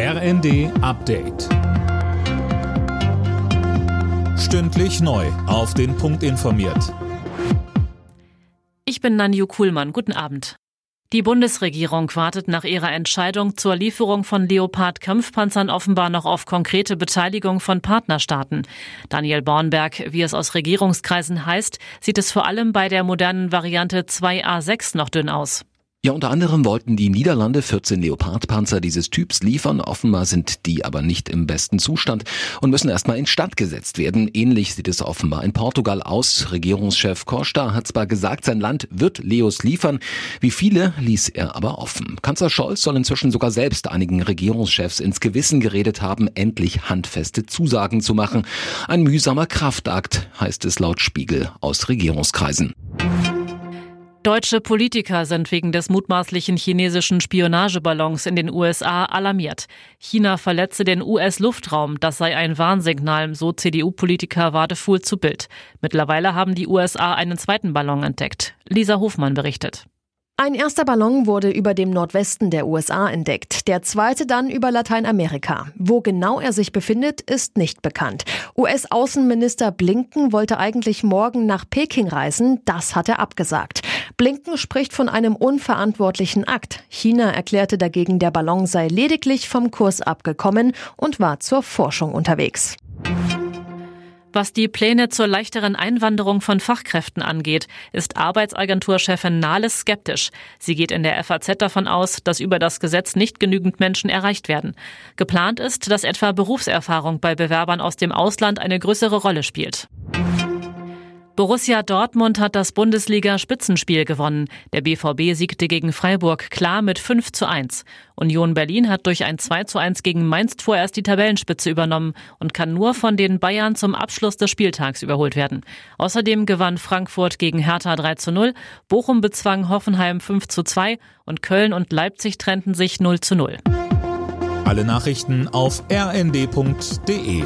RND Update. Stündlich neu. Auf den Punkt informiert. Ich bin Nanju Kuhlmann. Guten Abend. Die Bundesregierung wartet nach ihrer Entscheidung zur Lieferung von Leopard-Kampfpanzern offenbar noch auf konkrete Beteiligung von Partnerstaaten. Daniel Bornberg, wie es aus Regierungskreisen heißt, sieht es vor allem bei der modernen Variante 2A6 noch dünn aus. Ja, unter anderem wollten die Niederlande 14 Leopardpanzer dieses Typs liefern. Offenbar sind die aber nicht im besten Zustand und müssen erstmal instand gesetzt werden. Ähnlich sieht es offenbar in Portugal aus. Regierungschef Costa hat zwar gesagt, sein Land wird Leos liefern. Wie viele ließ er aber offen. Kanzler Scholz soll inzwischen sogar selbst einigen Regierungschefs ins Gewissen geredet haben, endlich handfeste Zusagen zu machen. Ein mühsamer Kraftakt, heißt es laut Spiegel aus Regierungskreisen. Deutsche Politiker sind wegen des mutmaßlichen chinesischen Spionageballons in den USA alarmiert. China verletze den US-Luftraum, das sei ein Warnsignal, so CDU-Politiker Wadefuhl zu Bild. Mittlerweile haben die USA einen zweiten Ballon entdeckt. Lisa Hofmann berichtet. Ein erster Ballon wurde über dem Nordwesten der USA entdeckt, der zweite dann über Lateinamerika. Wo genau er sich befindet, ist nicht bekannt. US-Außenminister Blinken wollte eigentlich morgen nach Peking reisen, das hat er abgesagt. Blinken spricht von einem unverantwortlichen Akt. China erklärte dagegen, der Ballon sei lediglich vom Kurs abgekommen und war zur Forschung unterwegs. Was die Pläne zur leichteren Einwanderung von Fachkräften angeht, ist Arbeitsagenturchefin Nahles skeptisch. Sie geht in der FAZ davon aus, dass über das Gesetz nicht genügend Menschen erreicht werden. Geplant ist, dass etwa Berufserfahrung bei Bewerbern aus dem Ausland eine größere Rolle spielt. Borussia Dortmund hat das Bundesliga-Spitzenspiel gewonnen. Der BVB siegte gegen Freiburg klar mit 5 zu 1. Union Berlin hat durch ein 2 zu 1 gegen Mainz vorerst die Tabellenspitze übernommen und kann nur von den Bayern zum Abschluss des Spieltags überholt werden. Außerdem gewann Frankfurt gegen Hertha 3 zu 0, Bochum bezwang Hoffenheim 5 zu 2 und Köln und Leipzig trennten sich 0 zu 0. Alle Nachrichten auf rnd.de